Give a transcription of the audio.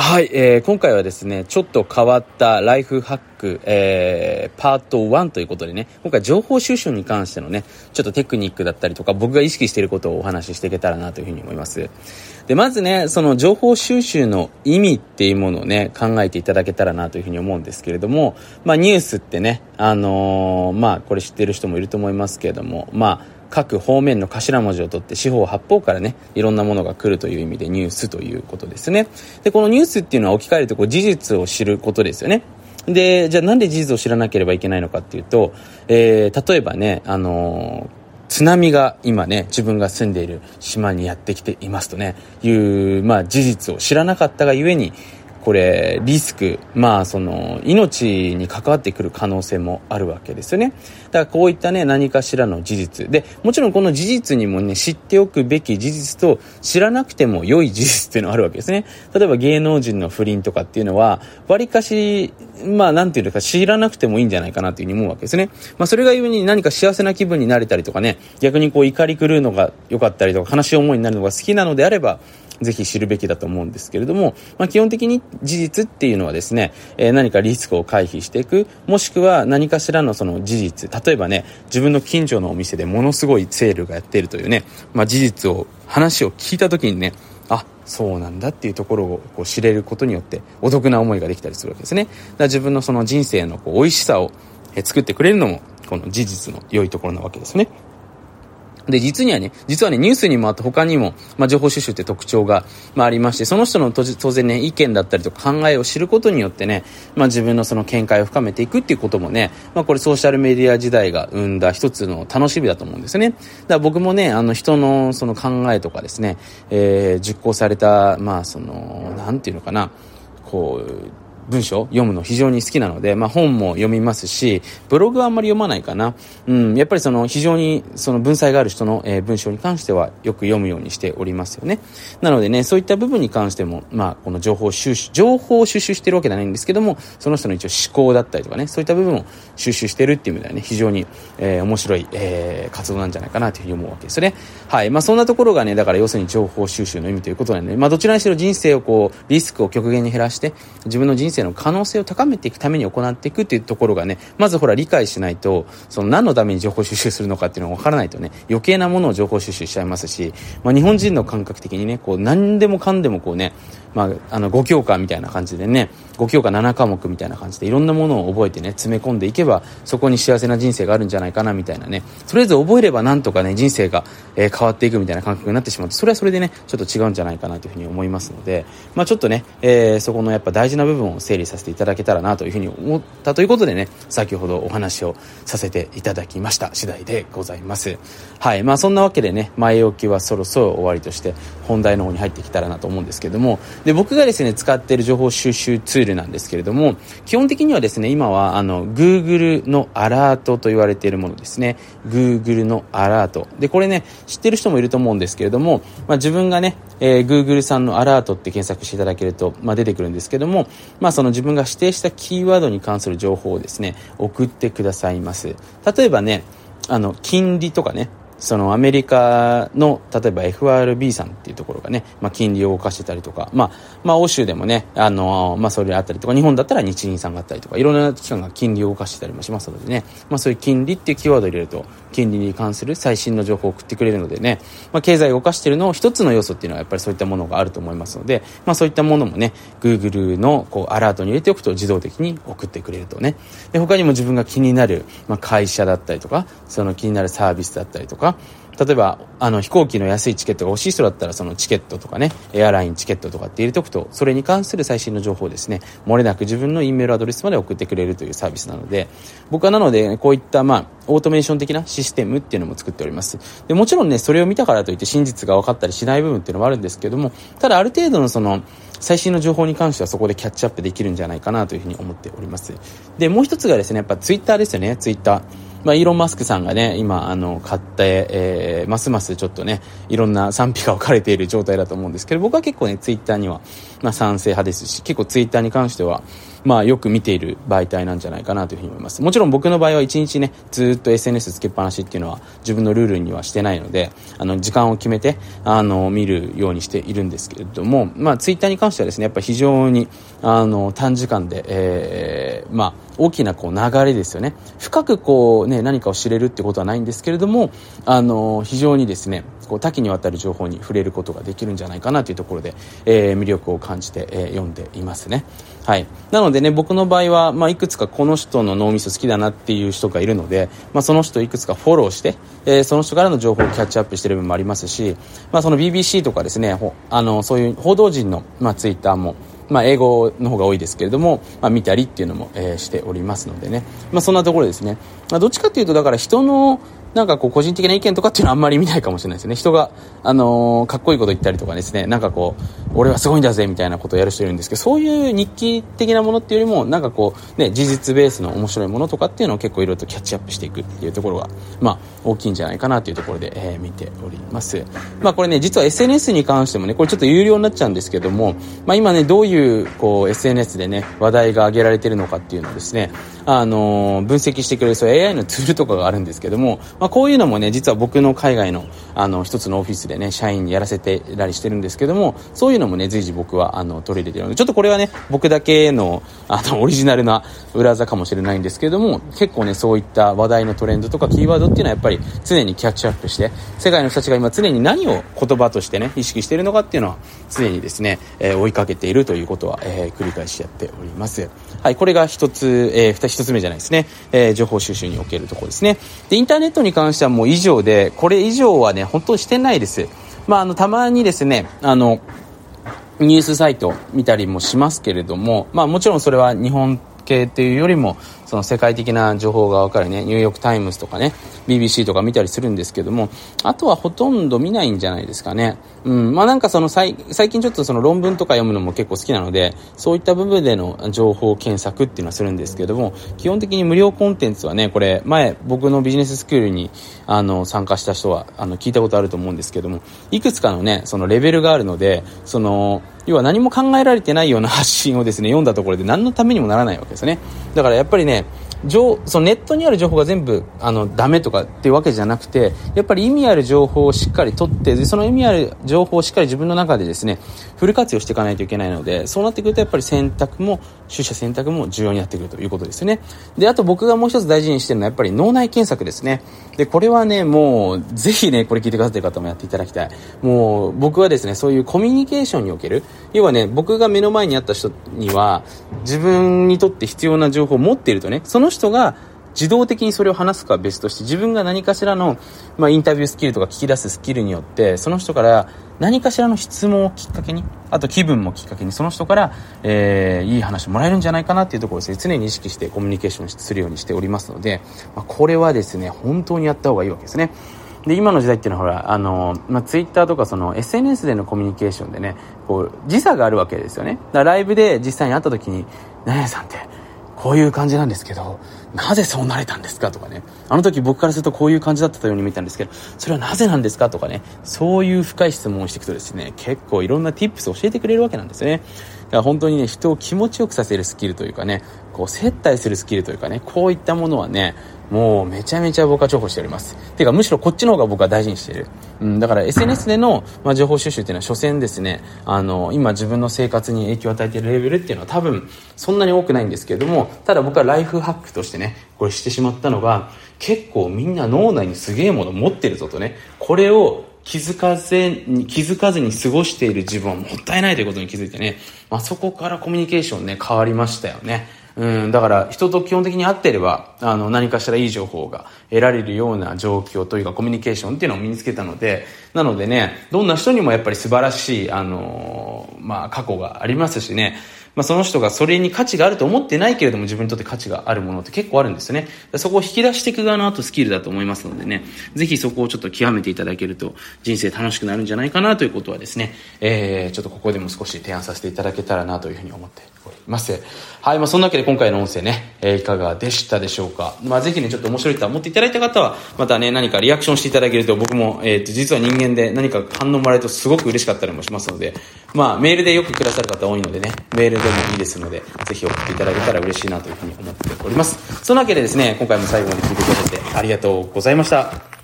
はい、えー、今回はですね、ちょっと変わったライフハック、えー、パート1ということでね、今回情報収集に関してのね、ちょっとテクニックだったりとか、僕が意識していることをお話ししていけたらなというふうに思います。で、まずね、その情報収集の意味っていうものをね、考えていただけたらなというふうに思うんですけれども、まあニュースってね、あのー、まあこれ知ってる人もいると思いますけれども、まあ、各方面の頭文字を取って四方八方からねいろんなものが来るという意味でニュースということですね。でこのニュースっていうのは置き換えるとこう事実を知ることですよね。でじゃあなんで事実を知らなければいけないのかっていうと、えー、例えばねあのー津波が今ね、自分が住んでいる島にやってきていますとね、いう、まあ事実を知らなかったがゆえに、これ、リスク、まあ、その、命に関わってくる可能性もあるわけですよね。だからこういったね、何かしらの事実。で、もちろんこの事実にもね、知っておくべき事実と、知らなくても良い事実っていうのがあるわけですね。例えば芸能人の不倫とかっていうのは、割かし、まあ、なんていうか、知らなくてもいいんじゃないかなというふうに思うわけですね。まあ、それがゆえに何か幸せな気分になれたりとかね、逆にこう怒り狂うのが良かったりとか、悲しい思いになるのが好きなのであれば、ぜひ知るべきだと思うんですけれども、まあ、基本的に事実っていうのはですね、えー、何かリスクを回避していく、もしくは何かしらのその事実、例えばね、自分の近所のお店でものすごいセールがやっているというね、まあ、事実を、話を聞いた時にね、あ、そうなんだっていうところをこう知れることによってお得な思いができたりするわけですね。だから自分のその人生のこう美味しさを作ってくれるのもこの事実の良いところなわけですね。で、実にはね、実はね、ニュースにもあって他にも、まあ、情報収集って特徴が、まあ、ありまして、その人の当然ね、意見だったりとか考えを知ることによってね、まあ、自分のその見解を深めていくっていうこともね、まあ、これソーシャルメディア時代が生んだ一つの楽しみだと思うんですね。だから僕もね、あの人のその考えとかですね、えー、実行された、まあ、その、なんていうのかな、こう、文章読むの非常に好きなので、まあ、本も読みますし、ブログはあんまり読まないかな。うん、やっぱりその非常にその文才がある人の、えー、文章に関してはよく読むようにしておりますよね。なのでね、そういった部分に関しても、まあ、この情報収集、情報を収集してるわけじゃないんですけども、その人の一応思考だったりとかね、そういった部分を収集してるっていう意味ではね、非常に、えー、面白い、えー、活動なんじゃないかなというふうに思うわけですね。はい。まあ、そんなところがね、だから要するに情報収集の意味ということなんで、ね、まあ、どちらにしろ人生をこう、リスクを極限に減らして、自分の人生の可能性を高めていくために行っていくっていうところがね、まずほら理解しないと、その何のために情報収集するのかっていうのが分からないとね、余計なものを情報収集しちゃいますし、まあ、日本人の感覚的にね、こう何でもかんでもこうね、まあ、あの5教科みたいな感じでね5教科7科目みたいな感じでいろんなものを覚えてね詰め込んでいけばそこに幸せな人生があるんじゃないかなみたいなね。とりあえず覚えればなんとかね人生が、えー、変わっていくみたいな感覚になってしまう。とそれはそれでねちょっと違うんじゃないかなというふうに思いますので、まあ、ちょっとね、えー、そこのやっぱ大事な部分を整理させていただけたらなというふうに思ったということでね先ほどお話をさせていただきました次第でございます。はいまあそんなわけでね前置きはそろそろ終わりとして本題の方に入ってきたらなと思うんですけどもで僕がですね使っている情報収集ツールなんですけれども、基本的にはですね、今はあの、Google のアラートと言われているものですね。Google のアラート。で、これね、知ってる人もいると思うんですけれども、まあ、自分がね、えー、Google さんのアラートって検索していただけると、まあ、出てくるんですけども、まあ、その自分が指定したキーワードに関する情報をですね、送ってくださいます。例えばね、あの、金利とかね、そのアメリカの例えば FRB さんっていうところがね、まあ、金利を動かしてたりとか、まあ、まあ欧州でもね、あのまあ、それあったりとか日本だったら日銀さんがあったりとかいろんな機関が金利を動かしてたりもしますのでね、まあ、そういう金利っていうキーワードを入れると金利に関する最新の情報を送ってくれるのでね、まあ、経済を動かしているの一つの要素っていうのはやっぱりそういったものがあると思いますので、まあ、そういったものもね Google のこうアラートに入れておくと自動的に送ってくれるとね。で他にも自分が気になる、まあ、会社だったりとかその気になるサービスだったりとか例えば、あの、飛行機の安いチケットが欲しい人だったら、そのチケットとかね、エアラインチケットとかって入れておくと、それに関する最新の情報をですね、漏れなく自分の E メールアドレスまで送ってくれるというサービスなので、僕はなので、こういった、まあ、オートメーション的なシステムっていうのも作っております。で、もちろんね、それを見たからといって真実が分かったりしない部分っていうのもあるんですけども、ただある程度のその、最新の情報に関してはそこでキャッチアップできるんじゃないかなというふうに思っております。で、もう一つがですね、やっぱツイッターですよね、ツイッター。まあ、イーロン・マスクさんがね、今、あの、買って、えー、ますますちょっとね、いろんな賛否が分かれている状態だと思うんですけど、僕は結構ね、ツイッターには、まあ、賛成派ですし、結構ツイッターに関しては、まあ、よく見ている媒体なんじゃないかなというふうに思います。もちろん僕の場合は1日ね、ずっと SNS つけっぱなしっていうのは自分のルールにはしてないので、あの、時間を決めて、あの、見るようにしているんですけれども、まあ、ツイッターに関してはですね、やっぱ非常に、あの、短時間で、えー、まあ、大きなこう流れですよね。深くこうね、何かを知れるってことはないんですけれども、あの、非常にですね、こう多岐にわたる情報に触れることができるんじゃないかなというところで、えー、魅力を感じて、えー、読んでいますね。はい。なのでね、僕の場合は、まあ、いくつかこの人の脳みそ好きだなっていう人がいるので、まあ、その人いくつかフォローして、えー、その人からの情報をキャッチアップしてる部分もありますし、まあ、その BBC とかですね、あの、そういう報道陣の、まあ、ツイッターも、まあ、英語の方が多いですけれども、まあ、見たりっていうのも、えー、しておりますのでね、まあ、そんなところですね、まあ、どっちかっていうとだから人のなんかこう個人的な意見とかっていうのはあんまり見ないかもしれないですね。人が、あのー、かっこいいこと言ったりとかですね、なんかこう、俺はすごいんだぜみたいなことをやる人いるんですけど、そういう日記的なものっていうよりも、なんかこう、ね、事実ベースの面白いものとかっていうのを結構いろいろとキャッチアップしていくっていうところが、まあ、大きいんじゃないかなというところで、えー、見ております。まあこれね、実は SNS に関してもね、これちょっと有料になっちゃうんですけども、まあ今ね、どういう、こう、SNS でね、話題が挙げられてるのかっていうのをですね、あのー、分析してくれる、そう AI のツールとかがあるんですけども、まあこういうのもね、実は僕の海外のあの一つのオフィスでね社員にやらせてたりしてるんですけどもそういうのもね随時僕はあの取り入れてるのでちょっとこれはね僕だけのあのオリジナルな裏技かもしれないんですけども結構ねそういった話題のトレンドとかキーワードっていうのはやっぱり常にキャッチアップして世界の人たちが今常に何を言葉としてね意識しているのかっていうのは常にですね、えー、追いかけているということは、えー、繰り返しやっております。はいこれが一つ、えー、一つ目じゃないですね、えー、情報収集におけるところですね。でインターネットに関してはもう以上でこれ以上はね、本当してないです。まあ、あの、たまにですね、あの、ニュースサイト見たりもしますけれども、まあもちろんそれは日本系っていうよりも、その世界的な情報が分かるね、ニューヨークタイムズとかね、BBC とか見たりするんですけども、あとはほとんど見ないんじゃないですかね。うん、まあなんかその最近ちょっとその論文とか読むのも結構好きなので、そういった部分での情報検索っていうのはするんですけども、基本的に無料コンテンツはね、これ前僕のビジネススクールにあの参加した人はあの聞いたことあると思うんですけども、いくつかのね、そのレベルがあるので、その、要は何も考えられてないような発信をですね、読んだところで何のためにもならないわけですね。だからやっぱりね、そのネットにある情報が全部あのダメとかっていうわけじゃなくてやっぱり意味ある情報をしっかり取ってその意味ある情報をしっかり自分の中でですねフル活用していかないといけないのでそうなってくるとやっぱり選択も取捨選択も重要になってくるということですよね。であと僕がもう一つ大事にしてるのはやっぱり脳内検索ですね。でこれはねもうぜひねこれ聞いてくださってる方もやっていただきたい。もう僕はですねそういうコミュニケーションにおける要はね僕が目の前にあった人には自分にとって必要な情報を持っているとねそのその人が自動的にそれを話すかは別として自分が何かしらの、まあ、インタビュースキルとか聞き出すスキルによってその人から何かしらの質問をきっかけにあと気分もきっかけにその人から、えー、いい話もらえるんじゃないかなっていうところですね常に意識してコミュニケーションするようにしておりますので、まあ、これはですね本当にやった方がいいわけですね。で今の時代っていうのはほらあの、まあ、ツイッターとかその SNS でのコミュニケーションでねこう時差があるわけですよねだからライブで実際に会った時に「何々さんってこういう感じなんですけど、なぜそうなれたんですかとかね。あの時僕からするとこういう感じだったように見たんですけど、それはなぜなんですかとかね。そういう深い質問をしていくとですね、結構いろんな tips を教えてくれるわけなんですね。だから本当にね、人を気持ちよくさせるスキルというかね、こう接待するスキルというかね、こういったものはね、もうめちゃめちゃ僕は重宝しております。ていうかむしろこっちの方が僕は大事にしている。うん、だから SNS での、まあ、情報収集っていうのは所詮ですね、あの、今自分の生活に影響を与えているレベルっていうのは多分そんなに多くないんですけれども、ただ僕はライフハックとしてね、これしてしまったのが、結構みんな脳内にすげえもの持ってるぞとね、これを気づかずに、気づかずに過ごしている自分はもったいないということに気づいてね、まあ、そこからコミュニケーションね、変わりましたよね。うん、だから人と基本的に会っていれば、あの、何かしらいい情報が得られるような状況というかコミュニケーションっていうのを身につけたので、なのでね、どんな人にもやっぱり素晴らしい、あの、まあ、過去がありますしね、まあ、その人がそれに価値があると思ってないけれども自分にとって価値があるものって結構あるんですよね。そこを引き出していく側の後スキルだと思いますのでね、ぜひそこをちょっと極めていただけると人生楽しくなるんじゃないかなということはですね、えー、ちょっとここでも少し提案させていただけたらなというふうに思っております。はい、まあ、そんなわけで今回の音声ね、えー、いかがでしたでしょうか？まあ、ぜひね、ちょっと面白いと思っていただいた方は、またね、何かリアクションしていただけると僕も、えっ、ー、と、実は人間で何か反応もらえるとすごく嬉しかったりもしますので、まあ、メールでよくくださる方多いのでね、メールでもいいですので、ぜひ送っていただけたら嬉しいなというふうに思っております。そんなわけでですね、今回も最後まで聞いてくださってありがとうございました。